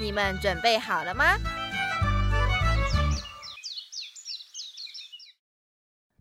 你们准备好了吗？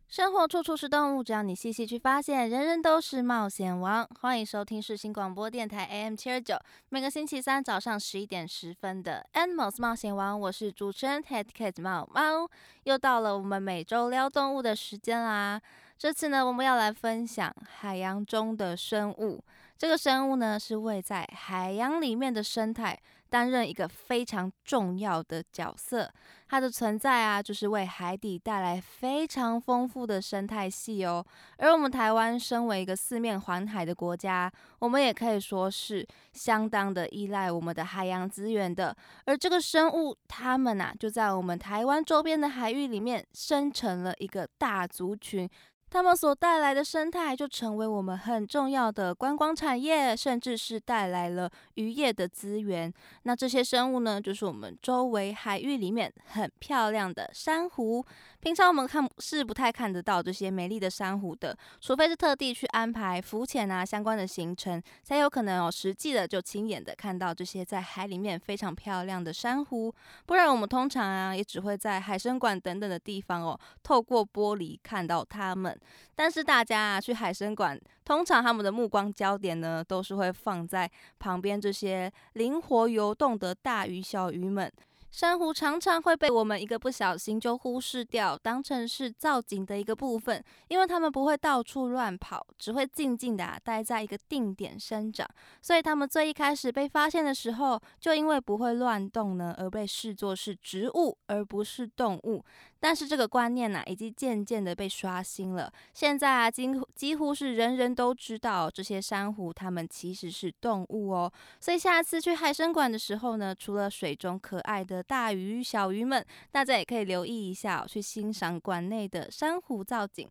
生活处处是动物，只要你细细去发现，人人都是冒险王。欢迎收听世新广播电台 AM 七二九，每个星期三早上十一点十分的 Animals 冒险王，我是主持人 Head Cat 猫猫。又到了我们每周撩动物的时间啦！这次呢，我们要来分享海洋中的生物。这个生物呢，是位在海洋里面的生态。担任一个非常重要的角色，它的存在啊，就是为海底带来非常丰富的生态系哦。而我们台湾身为一个四面环海的国家，我们也可以说是相当的依赖我们的海洋资源的。而这个生物，它们呐，就在我们台湾周边的海域里面生成了一个大族群。它们所带来的生态就成为我们很重要的观光产业，甚至是带来了渔业的资源。那这些生物呢，就是我们周围海域里面很漂亮的珊瑚。平常我们看是不太看得到这些美丽的珊瑚的，除非是特地去安排浮潜啊相关的行程，才有可能有实际的就亲眼的看到这些在海里面非常漂亮的珊瑚。不然我们通常啊，也只会在海参馆等等的地方哦，透过玻璃看到它们。但是大家啊去海参馆，通常他们的目光焦点呢，都是会放在旁边这些灵活游动的大鱼小鱼们。珊瑚常常会被我们一个不小心就忽视掉，当成是造景的一个部分，因为它们不会到处乱跑，只会静静的待在一个定点生长，所以它们最一开始被发现的时候，就因为不会乱动呢，而被视作是植物而不是动物。但是这个观念呢，已经渐渐的被刷新了。现在啊，几乎几乎是人人都知道这些珊瑚它们其实是动物哦。所以下次去海参馆的时候呢，除了水中可爱的大鱼小鱼们，大家也可以留意一下，去欣赏馆内的珊瑚造景，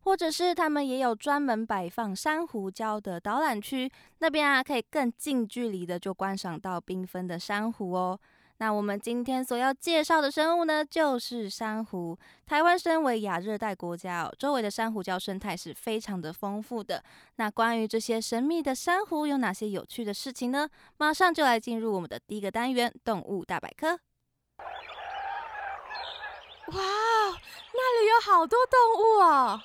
或者是他们也有专门摆放珊瑚礁的导览区，那边啊可以更近距离的就观赏到缤纷的珊瑚哦。那我们今天所要介绍的生物呢，就是珊瑚。台湾身为亚热带国家哦，周围的珊瑚礁生态是非常的丰富的。那关于这些神秘的珊瑚有哪些有趣的事情呢？马上就来进入我们的第一个单元——动物大百科。哇，那里有好多动物哦！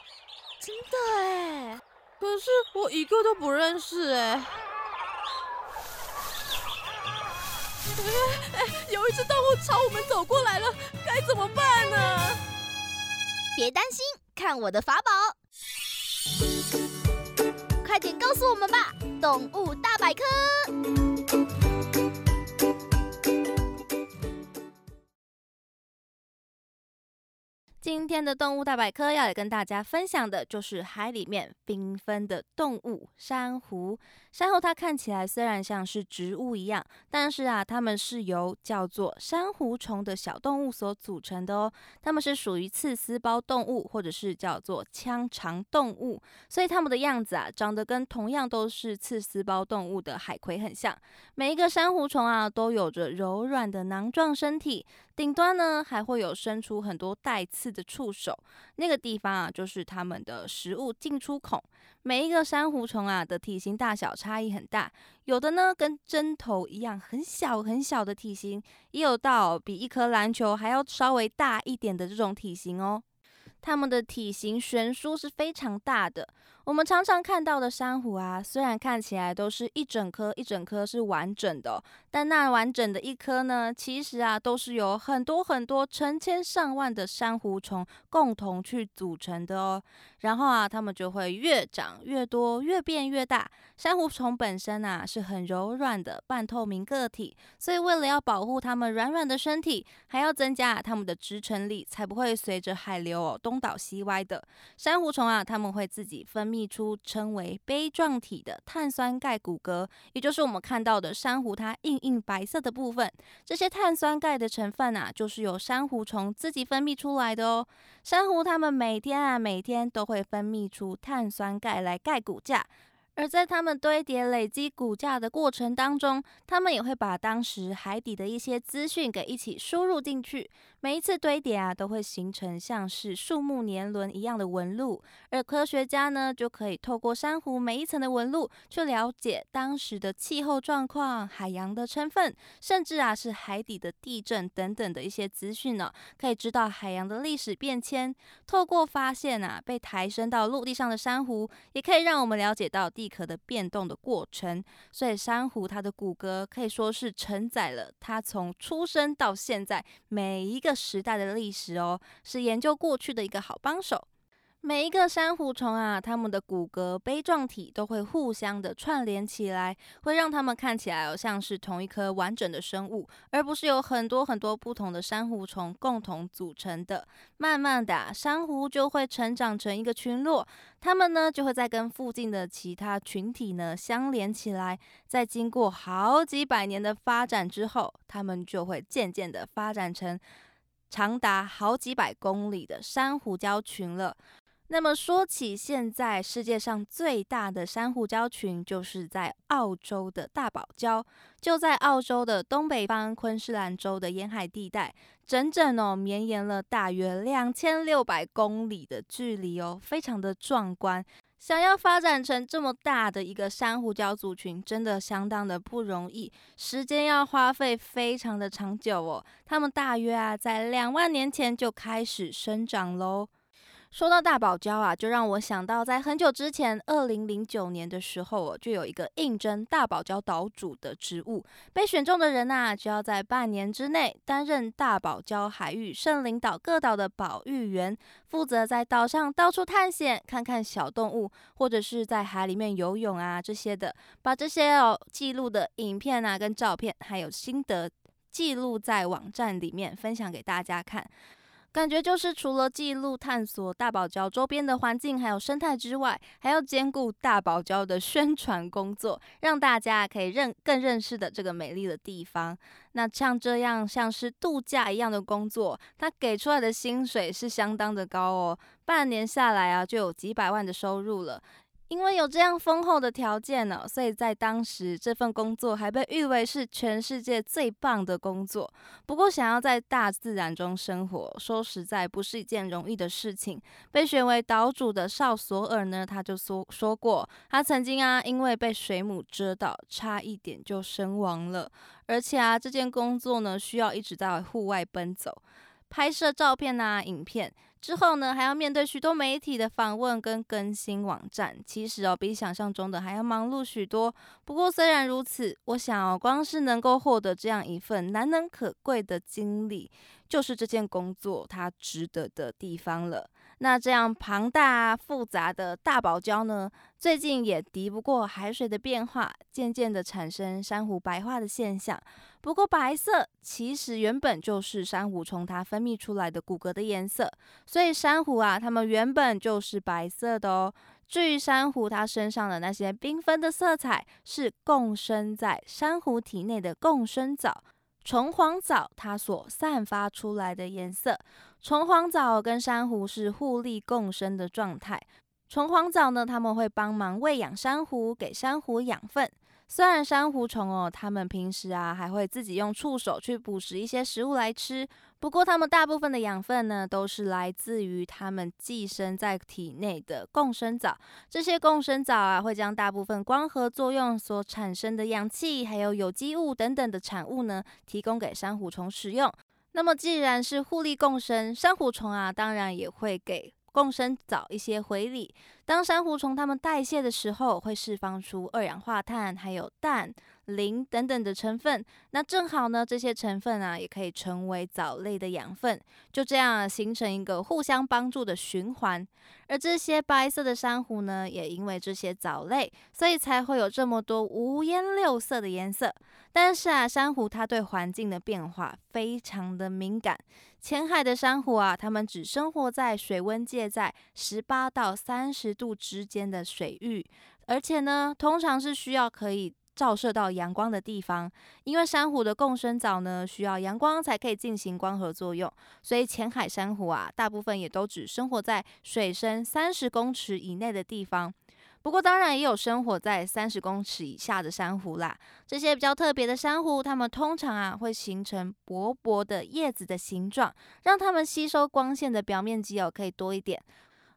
真的哎，可是我一个都不认识哎。有一只动物朝我们走过来了，该怎么办呢？别担心，看我的法宝！快点告诉我们吧，动物大百科。今天的动物大百科要来跟大家分享的就是海里面缤纷的动物——珊瑚。珊瑚它看起来虽然像是植物一样，但是啊，它们是由叫做珊瑚虫的小动物所组成的哦。它们是属于刺丝胞动物，或者是叫做腔肠动物，所以它们的样子啊，长得跟同样都是刺丝胞动物的海葵很像。每一个珊瑚虫啊，都有着柔软的囊状身体。顶端呢还会有伸出很多带刺的触手，那个地方啊就是它们的食物进出孔。每一个珊瑚虫啊的体型大小差异很大，有的呢跟针头一样很小很小的体型，也有到比一颗篮球还要稍微大一点的这种体型哦。它们的体型悬殊是非常大的。我们常常看到的珊瑚啊，虽然看起来都是一整颗一整颗是完整的，但那完整的一颗呢，其实啊都是由很多很多成千上万的珊瑚虫共同去组成的哦。然后啊，它们就会越长越多，越变越大。珊瑚虫本身啊是很柔软的半透明个体，所以为了要保护它们软软的身体，还要增加它们的支撑力，才不会随着海流哦东倒西歪的。珊瑚虫啊，它们会自己分泌出称为杯状体的碳酸钙骨骼，也就是我们看到的珊瑚它硬硬白色的部分。这些碳酸钙的成分啊，就是由珊瑚虫自己分泌出来的哦。珊瑚它们每天啊，每天都会分泌出碳酸钙来钙骨架。而在它们堆叠累积骨架的过程当中，它们也会把当时海底的一些资讯给一起输入进去。每一次堆叠啊，都会形成像是树木年轮一样的纹路。而科学家呢，就可以透过珊瑚每一层的纹路，去了解当时的气候状况、海洋的成分，甚至啊是海底的地震等等的一些资讯呢，可以知道海洋的历史变迁。透过发现啊，被抬升到陆地上的珊瑚，也可以让我们了解到。地壳的变动的过程，所以珊瑚它的骨骼可以说是承载了它从出生到现在每一个时代的历史哦，是研究过去的一个好帮手。每一个珊瑚虫啊，它们的骨骼杯状体都会互相的串联起来，会让它们看起来哦像是同一颗完整的生物，而不是有很多很多不同的珊瑚虫共同组成的。慢慢的，珊瑚就会成长成一个群落，它们呢就会在跟附近的其他群体呢相连起来，在经过好几百年的发展之后，它们就会渐渐的发展成长达好几百公里的珊瑚礁群了。那么说起现在世界上最大的珊瑚礁群，就是在澳洲的大堡礁，就在澳洲的东北方昆士兰州的沿海地带，整整哦绵延了大约两千六百公里的距离哦，非常的壮观。想要发展成这么大的一个珊瑚礁族群，真的相当的不容易，时间要花费非常的长久哦。它们大约啊在两万年前就开始生长喽。说到大堡礁啊，就让我想到在很久之前，二零零九年的时候，就有一个应征大堡礁岛主的职务，被选中的人呐，就要在半年之内担任大堡礁海域圣灵岛各岛的保育员，负责在岛上到处探险，看看小动物，或者是在海里面游泳啊这些的，把这些哦记录的影片啊跟照片，还有心得记录在网站里面分享给大家看。感觉就是除了记录探索大堡礁周边的环境还有生态之外，还要兼顾大堡礁的宣传工作，让大家可以认更认识的这个美丽的地方。那像这样像是度假一样的工作，他给出来的薪水是相当的高哦，半年下来啊就有几百万的收入了。因为有这样丰厚的条件呢，所以在当时这份工作还被誉为是全世界最棒的工作。不过，想要在大自然中生活，说实在不是一件容易的事情。被选为岛主的绍索尔呢，他就说说过，他曾经啊，因为被水母蛰到，差一点就身亡了。而且啊，这件工作呢，需要一直在户外奔走，拍摄照片啊，影片。之后呢，还要面对许多媒体的访问跟更新网站，其实哦，比想象中的还要忙碌许多。不过虽然如此，我想哦，光是能够获得这样一份难能可贵的经历，就是这件工作它值得的地方了。那这样庞大复杂的大堡礁呢，最近也敌不过海水的变化，渐渐的产生珊瑚白化的现象。不过白色其实原本就是珊瑚从它分泌出来的骨骼的颜色，所以珊瑚啊，它们原本就是白色的哦。至于珊瑚它身上的那些缤纷的色彩，是共生在珊瑚体内的共生藻。虫黄藻它所散发出来的颜色，虫黄藻跟珊瑚是互利共生的状态。虫黄藻呢，它们会帮忙喂养珊瑚，给珊瑚养分。虽然珊瑚虫哦，它们平时啊还会自己用触手去捕食一些食物来吃。不过，它们大部分的养分呢，都是来自于它们寄生在体内的共生藻。这些共生藻啊，会将大部分光合作用所产生的氧气，还有有机物等等的产物呢，提供给珊瑚虫使用。那么，既然是互利共生，珊瑚虫啊，当然也会给共生藻一些回礼。当珊瑚虫它们代谢的时候，会释放出二氧化碳，还有氮、磷等等的成分。那正好呢，这些成分啊，也可以成为藻类的养分，就这样形成一个互相帮助的循环。而这些白色的珊瑚呢，也因为这些藻类，所以才会有这么多五颜六色的颜色。但是啊，珊瑚它对环境的变化非常的敏感。浅海的珊瑚啊，它们只生活在水温介在十八到三十度之间的水域，而且呢，通常是需要可以照射到阳光的地方。因为珊瑚的共生藻呢，需要阳光才可以进行光合作用，所以浅海珊瑚啊，大部分也都只生活在水深三十公尺以内的地方。不过，当然也有生活在三十公尺以下的珊瑚啦。这些比较特别的珊瑚，它们通常啊会形成薄薄的叶子的形状，让它们吸收光线的表面积哦可以多一点。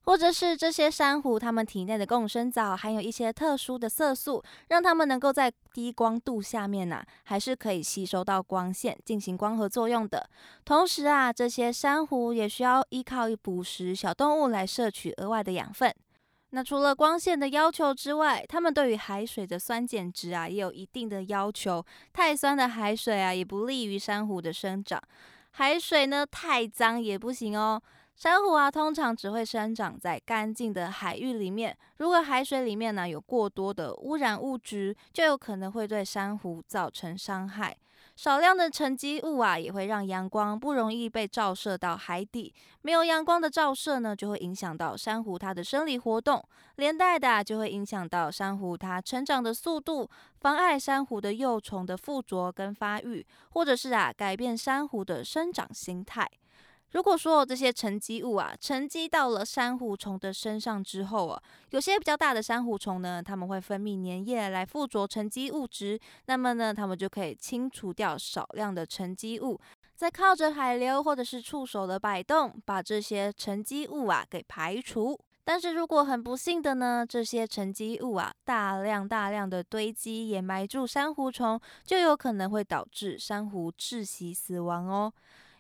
或者是这些珊瑚，它们体内的共生藻含有一些特殊的色素，让它们能够在低光度下面呐，还是可以吸收到光线进行光合作用的。同时啊，这些珊瑚也需要依靠捕食小动物来摄取额外的养分。那除了光线的要求之外，它们对于海水的酸碱值啊也有一定的要求。太酸的海水啊也不利于珊瑚的生长，海水呢太脏也不行哦。珊瑚啊通常只会生长在干净的海域里面，如果海水里面呢有过多的污染物质，就有可能会对珊瑚造成伤害。少量的沉积物啊，也会让阳光不容易被照射到海底。没有阳光的照射呢，就会影响到珊瑚它的生理活动，连带的就会影响到珊瑚它成长的速度，妨碍珊瑚的幼虫的附着跟发育，或者是啊改变珊瑚的生长形态。如果说这些沉积物啊沉积到了珊瑚虫的身上之后啊，有些比较大的珊瑚虫呢，它们会分泌粘液来附着沉积物质，那么呢，它们就可以清除掉少量的沉积物，再靠着海流或者是触手的摆动，把这些沉积物啊给排除。但是如果很不幸的呢，这些沉积物啊大量大量的堆积掩埋住珊瑚虫，就有可能会导致珊瑚窒息死亡哦。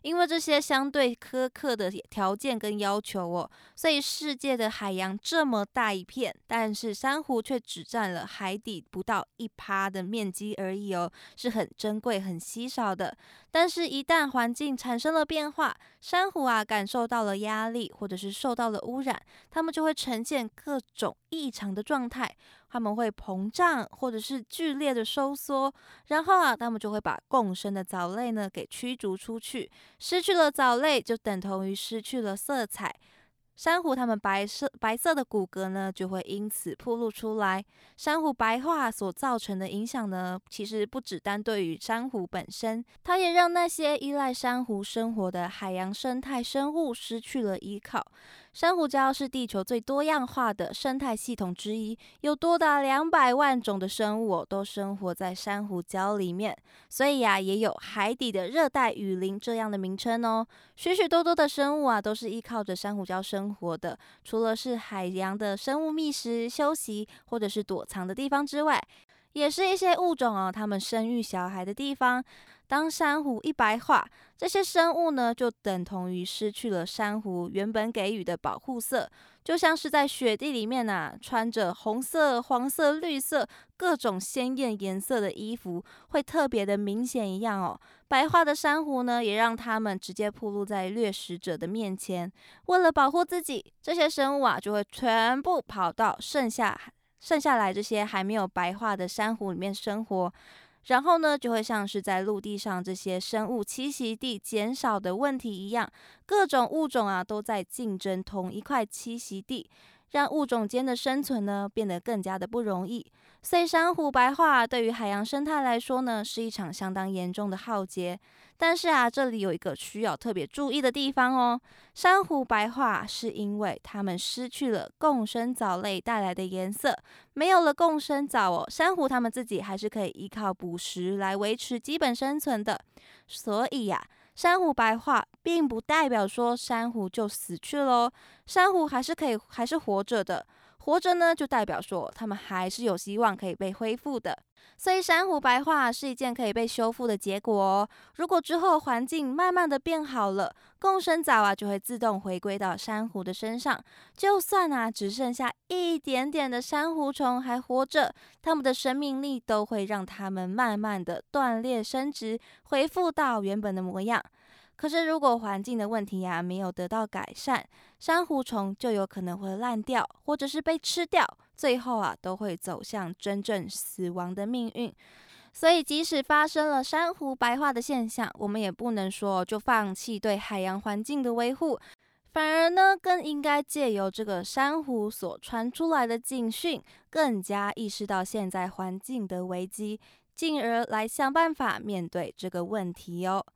因为这些相对苛刻的条件跟要求哦，所以世界的海洋这么大一片，但是珊瑚却只占了海底不到一趴的面积而已哦，是很珍贵、很稀少的。但是，一旦环境产生了变化，珊瑚啊感受到了压力，或者是受到了污染，它们就会呈现各种异常的状态。它们会膨胀，或者是剧烈的收缩，然后啊，它们就会把共生的藻类呢给驱逐出去。失去了藻类，就等同于失去了色彩。珊瑚它们白色白色的骨骼呢，就会因此暴露出来。珊瑚白化所造成的影响呢，其实不只单对于珊瑚本身，它也让那些依赖珊瑚生活的海洋生态生物失去了依靠。珊瑚礁是地球最多样化的生态系统之一，有多达两百万种的生物都生活在珊瑚礁里面，所以呀，也有海底的热带雨林这样的名称哦。许许多多的生物啊，都是依靠着珊瑚礁生生活的。除了是海洋的生物觅食、休息或者是躲藏的地方之外，也是一些物种哦，它们生育小孩的地方。当珊瑚一白化，这些生物呢就等同于失去了珊瑚原本给予的保护色，就像是在雪地里面呐，穿着红色、黄色、绿色各种鲜艳颜色的衣服，会特别的明显一样哦。白化的珊瑚呢，也让它们直接暴露在掠食者的面前。为了保护自己，这些生物啊就会全部跑到剩下剩下来这些还没有白化的珊瑚里面生活。然后呢，就会像是在陆地上这些生物栖息地减少的问题一样，各种物种啊都在竞争同一块栖息地，让物种间的生存呢变得更加的不容易。所以珊瑚白化对于海洋生态来说呢，是一场相当严重的浩劫。但是啊，这里有一个需要特别注意的地方哦。珊瑚白化是因为它们失去了共生藻类带来的颜色，没有了共生藻哦，珊瑚它们自己还是可以依靠捕食来维持基本生存的。所以呀，珊瑚白化并不代表说珊瑚就死去喽，珊瑚还是可以还是活着的。活着呢，就代表说他们还是有希望可以被恢复的。所以珊瑚白化是一件可以被修复的结果哦。如果之后环境慢慢的变好了，共生藻啊就会自动回归到珊瑚的身上。就算啊只剩下一点点的珊瑚虫还活着，它们的生命力都会让它们慢慢的断裂生殖，恢复到原本的模样。可是如果环境的问题呀没有得到改善，珊瑚虫就有可能会烂掉，或者是被吃掉。最后啊，都会走向真正死亡的命运。所以，即使发生了珊瑚白化的现象，我们也不能说就放弃对海洋环境的维护，反而呢，更应该借由这个珊瑚所传出来的警讯，更加意识到现在环境的危机，进而来想办法面对这个问题哦。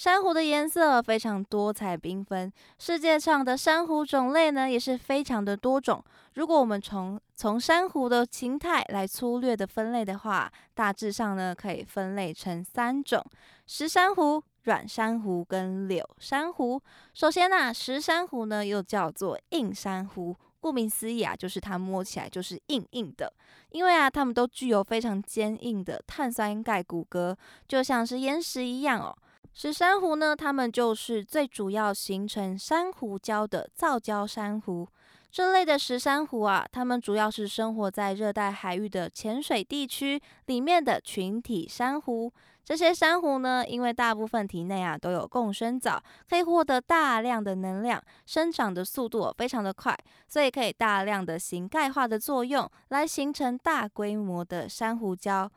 珊瑚的颜色非常多彩缤纷，世界上的珊瑚种类呢也是非常的多种。如果我们从从珊瑚的形态来粗略的分类的话，大致上呢可以分类成三种：石珊瑚、软珊瑚跟柳珊瑚。首先呢，石珊瑚呢又叫做硬珊瑚，顾名思义啊，就是它摸起来就是硬硬的，因为啊它们都具有非常坚硬的碳酸钙骨骼，就像是岩石一样哦。石珊瑚呢，它们就是最主要形成珊瑚礁的造礁珊瑚。这类的石珊瑚啊，它们主要是生活在热带海域的浅水地区里面的群体珊瑚。这些珊瑚呢，因为大部分体内啊都有共生藻，可以获得大量的能量，生长的速度非常的快，所以可以大量的行钙化的作用，来形成大规模的珊瑚礁。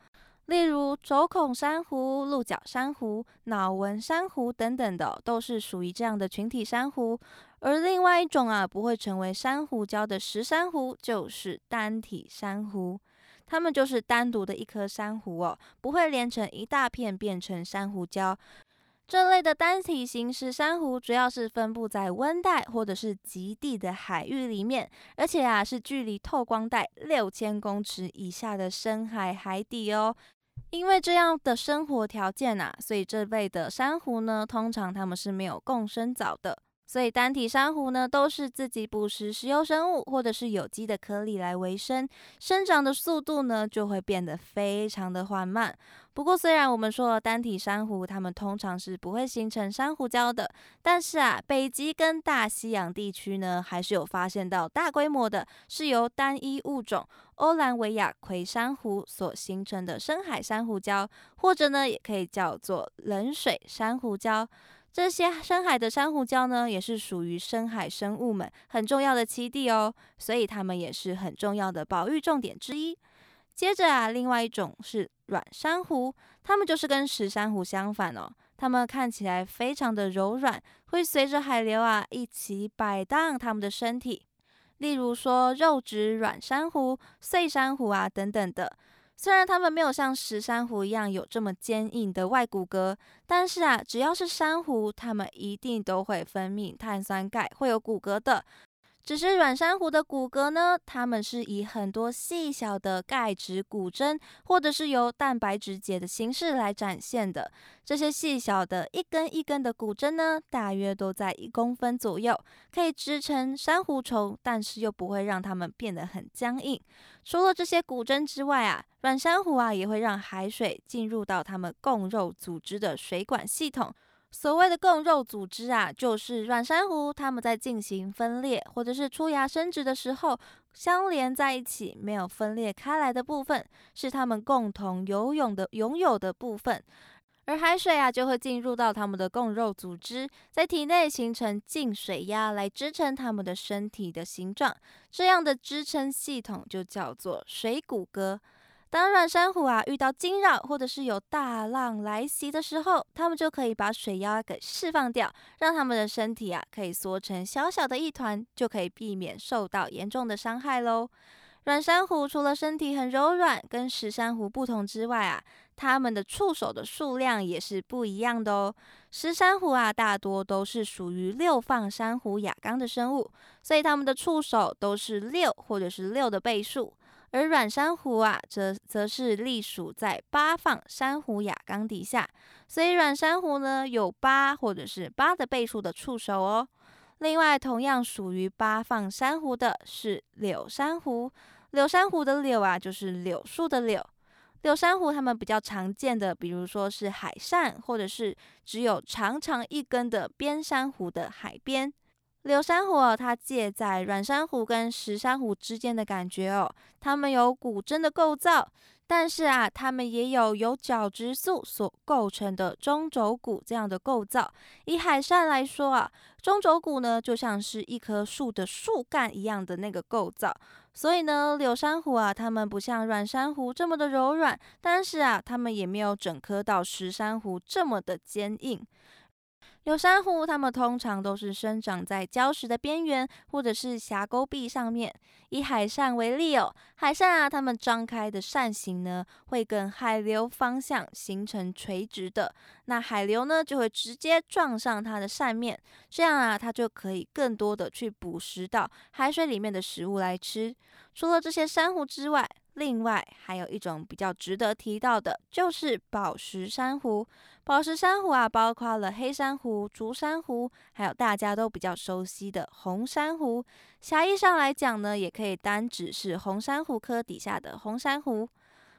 例如轴孔珊瑚、鹿角珊瑚、脑纹珊瑚等等的，都是属于这样的群体珊瑚。而另外一种啊，不会成为珊瑚礁的石珊瑚，就是单体珊瑚。它们就是单独的一颗珊瑚哦，不会连成一大片变成珊瑚礁。这类的单体型石珊瑚，主要是分布在温带或者是极地的海域里面，而且啊，是距离透光带六千公尺以下的深海海底哦。因为这样的生活条件啊，所以这类的珊瑚呢，通常它们是没有共生藻的。所以单体珊瑚呢，都是自己捕食石油生物或者是有机的颗粒来维生，生长的速度呢就会变得非常的缓慢。不过虽然我们说单体珊瑚，它们通常是不会形成珊瑚礁的，但是啊，北极跟大西洋地区呢，还是有发现到大规模的，是由单一物种欧兰维亚葵珊瑚所形成的深海珊瑚礁，或者呢，也可以叫做冷水珊瑚礁。这些深海的珊瑚礁呢，也是属于深海生物们很重要的栖地哦，所以它们也是很重要的保育重点之一。接着啊，另外一种是软珊瑚，它们就是跟石珊瑚相反哦，它们看起来非常的柔软，会随着海流啊一起摆荡它们的身体，例如说肉质软珊瑚、碎珊瑚啊等等的。虽然它们没有像石珊瑚一样有这么坚硬的外骨骼，但是啊，只要是珊瑚，它们一定都会分泌碳酸钙，会有骨骼的。只是软珊瑚的骨骼呢，它们是以很多细小的钙质骨针，或者是由蛋白质结的形式来展现的。这些细小的一根一根的骨针呢，大约都在一公分左右，可以支撑珊瑚虫，但是又不会让它们变得很僵硬。除了这些骨针之外啊，软珊瑚啊也会让海水进入到它们共肉组织的水管系统。所谓的共肉组织啊，就是软珊瑚它们在进行分裂或者是出芽生殖的时候，相连在一起，没有分裂开来的部分，是它们共同游泳的拥有的部分。而海水啊，就会进入到它们的共肉组织，在体内形成静水压来支撑它们的身体的形状。这样的支撑系统就叫做水骨骼。当软珊瑚啊遇到惊扰或者是有大浪来袭的时候，它们就可以把水压给释放掉，让它们的身体啊可以缩成小小的一团，就可以避免受到严重的伤害喽。软珊瑚除了身体很柔软，跟石珊瑚不同之外啊，它们的触手的数量也是不一样的哦。石珊瑚啊大多都是属于六放珊瑚亚纲的生物，所以它们的触手都是六或者是六的倍数。而软珊瑚啊，则则是隶属在八放珊瑚亚纲底下，所以软珊瑚呢有八或者是八的倍数的触手哦。另外，同样属于八放珊瑚的是柳珊瑚。柳珊瑚的柳啊，就是柳树的柳。柳珊瑚它们比较常见的，比如说是海扇，或者是只有长长一根的边珊瑚的海边。柳珊瑚它介在软珊瑚跟石珊瑚之间的感觉哦，它们有骨针的构造。但是啊，它们也有由角质素所构成的中轴骨这样的构造。以海扇来说啊，中轴骨呢就像是一棵树的树干一样的那个构造。所以呢，柳珊瑚啊，它们不像软珊瑚这么的柔软，但是啊，它们也没有整颗到石珊瑚这么的坚硬。柳珊瑚它们通常都是生长在礁石的边缘，或者是峡沟壁上面。以海扇为例哦，海扇啊，它们张开的扇形呢，会跟海流方向形成垂直的。那海流呢，就会直接撞上它的扇面，这样啊，它就可以更多的去捕食到海水里面的食物来吃。除了这些珊瑚之外，另外还有一种比较值得提到的，就是宝石珊瑚。宝石珊瑚啊，包括了黑珊瑚、竹珊瑚，还有大家都比较熟悉的红珊瑚。狭义上来讲呢，也可以单指是红珊瑚科底下的红珊瑚。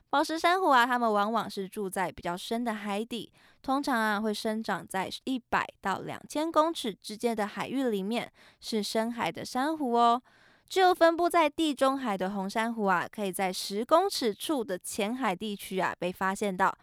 宝石珊瑚啊，它们往往是住在比较深的海底，通常啊会生长在一百到两千公尺之间的海域里面，是深海的珊瑚哦。只有分布在地中海的红珊瑚啊，可以在十公尺处的浅海地区啊被发现到。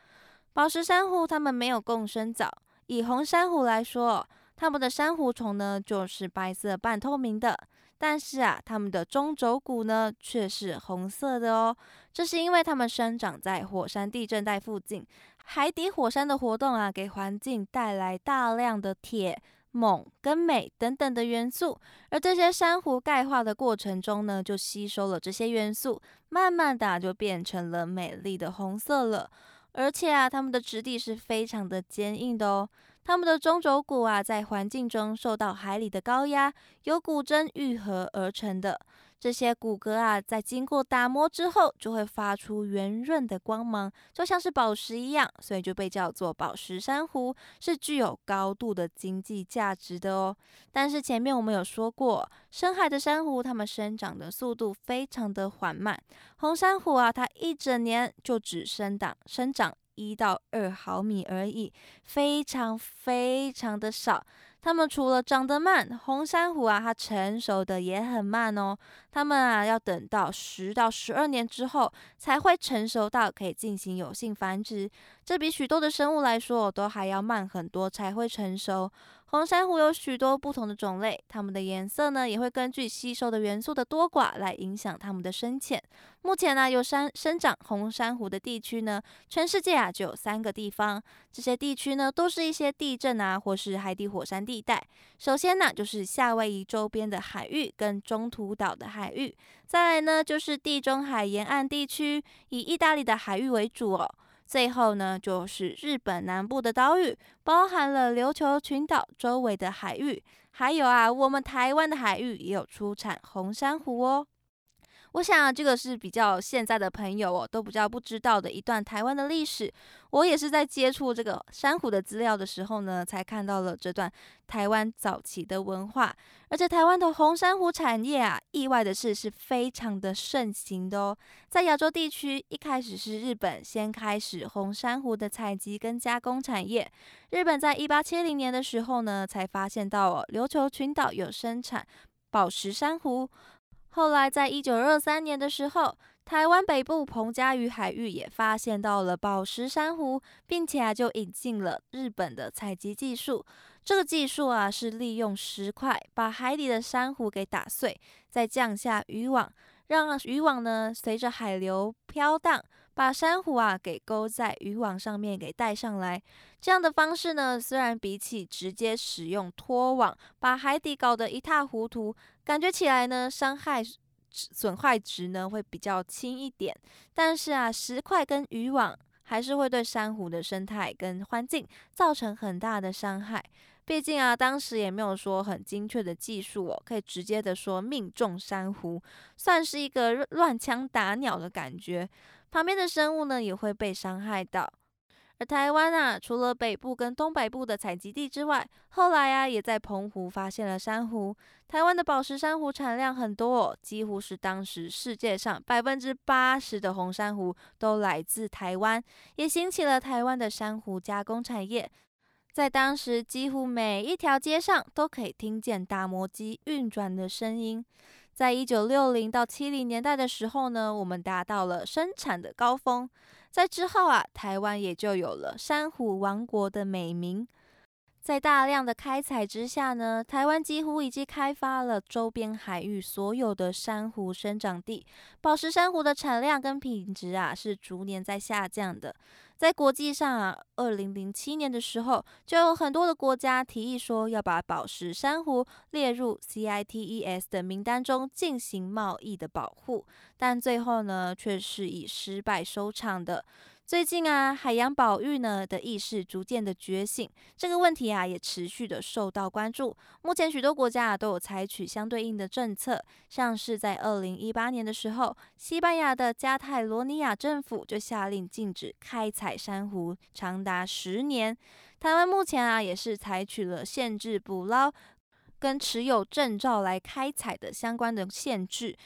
宝石珊瑚它们没有共生藻。以红珊瑚来说，它们的珊瑚虫呢就是白色半透明的，但是啊，它们的中轴骨呢却是红色的哦。这是因为它们生长在火山地震带附近，海底火山的活动啊，给环境带来大量的铁。锰跟镁等等的元素，而这些珊瑚钙化的过程中呢，就吸收了这些元素，慢慢的就变成了美丽的红色了。而且啊，它们的质地是非常的坚硬的哦。它们的中轴骨啊，在环境中受到海里的高压，由骨针愈合而成的。这些骨骼啊，在经过打磨之后，就会发出圆润的光芒，就像是宝石一样，所以就被叫做宝石珊瑚，是具有高度的经济价值的哦。但是前面我们有说过，深海的珊瑚它们生长的速度非常的缓慢，红珊瑚啊，它一整年就只生长生长一到二毫米而已，非常非常的少。它们除了长得慢，红珊瑚啊，它成熟的也很慢哦。它们啊，要等到十到十二年之后，才会成熟到可以进行有性繁殖。这比许多的生物来说，都还要慢很多才会成熟。红珊瑚有许多不同的种类，它们的颜色呢也会根据吸收的元素的多寡来影响它们的深浅。目前呢，有山生长红珊瑚的地区呢，全世界啊就有三个地方。这些地区呢，都是一些地震啊或是海底火山地带。首先呢，就是夏威夷周边的海域跟中途岛的海域。再来呢，就是地中海沿岸地区，以意大利的海域为主哦。最后呢，就是日本南部的岛屿，包含了琉球群岛周围的海域，还有啊，我们台湾的海域也有出产红珊瑚哦。我想这个是比较现在的朋友哦都比较不知道的一段台湾的历史。我也是在接触这个珊瑚的资料的时候呢，才看到了这段台湾早期的文化。而且台湾的红珊瑚产业啊，意外的是是非常的盛行的哦。在亚洲地区，一开始是日本先开始红珊瑚的采集跟加工产业。日本在一八七零年的时候呢，才发现到哦琉球群岛有生产宝石珊瑚。后来，在一九二三年的时候，台湾北部彭佳屿海域也发现到了宝石珊瑚，并且啊，就引进了日本的采集技术。这个技术啊，是利用石块把海底的珊瑚给打碎，再降下渔网，让渔网呢随着海流飘荡。把珊瑚啊给勾在渔网上面给带上来，这样的方式呢，虽然比起直接使用拖网把海底搞得一塌糊涂，感觉起来呢伤害损坏值呢会比较轻一点，但是啊石块跟渔网还是会对珊瑚的生态跟环境造成很大的伤害。毕竟啊当时也没有说很精确的技术哦，可以直接的说命中珊瑚，算是一个乱枪打鸟的感觉。旁边的生物呢也会被伤害到，而台湾啊，除了北部跟东北部的采集地之外，后来啊，也在澎湖发现了珊瑚。台湾的宝石珊瑚产量很多，哦，几乎是当时世界上百分之八十的红珊瑚都来自台湾，也兴起了台湾的珊瑚加工产业。在当时，几乎每一条街上都可以听见打磨机运转的声音。在一九六零到七零年代的时候呢，我们达到了生产的高峰。在之后啊，台湾也就有了“珊瑚王国”的美名。在大量的开采之下呢，台湾几乎已经开发了周边海域所有的珊瑚生长地，宝石珊瑚的产量跟品质啊是逐年在下降的。在国际上啊，二零零七年的时候，就有很多的国家提议说要把宝石珊瑚列入 CITES 的名单中进行贸易的保护，但最后呢，却是以失败收场的。最近啊，海洋保育呢的意识逐渐的觉醒，这个问题啊也持续的受到关注。目前许多国家啊都有采取相对应的政策，像是在二零一八年的时候，西班牙的加泰罗尼亚政府就下令禁止开采珊瑚长达十年。台湾目前啊也是采取了限制捕捞跟持有证照来开采的相关的限制。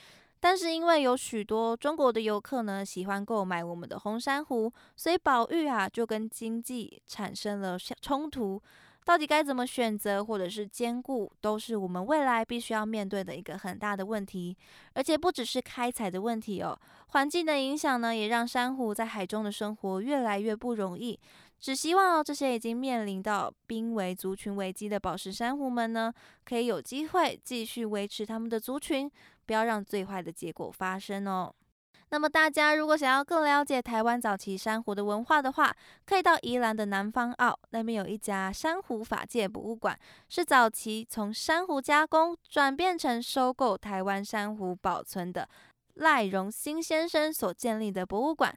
但是因为有许多中国的游客呢喜欢购买我们的红珊瑚，所以保育啊就跟经济产生了冲突。到底该怎么选择或者是兼顾，都是我们未来必须要面对的一个很大的问题。而且不只是开采的问题哦，环境的影响呢也让珊瑚在海中的生活越来越不容易。只希望这些已经面临到濒危族群危机的宝石珊瑚们呢，可以有机会继续维持他们的族群。不要让最坏的结果发生哦。那么大家如果想要更了解台湾早期珊瑚的文化的话，可以到宜兰的南方澳那边有一家珊瑚法界博物馆，是早期从珊瑚加工转变成收购台湾珊瑚保存的赖荣新先生所建立的博物馆。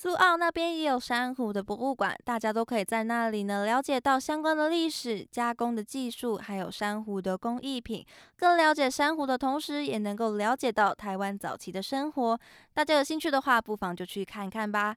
苏澳那边也有珊瑚的博物馆，大家都可以在那里呢了解到相关的历史、加工的技术，还有珊瑚的工艺品。更了解珊瑚的同时，也能够了解到台湾早期的生活。大家有兴趣的话，不妨就去看看吧。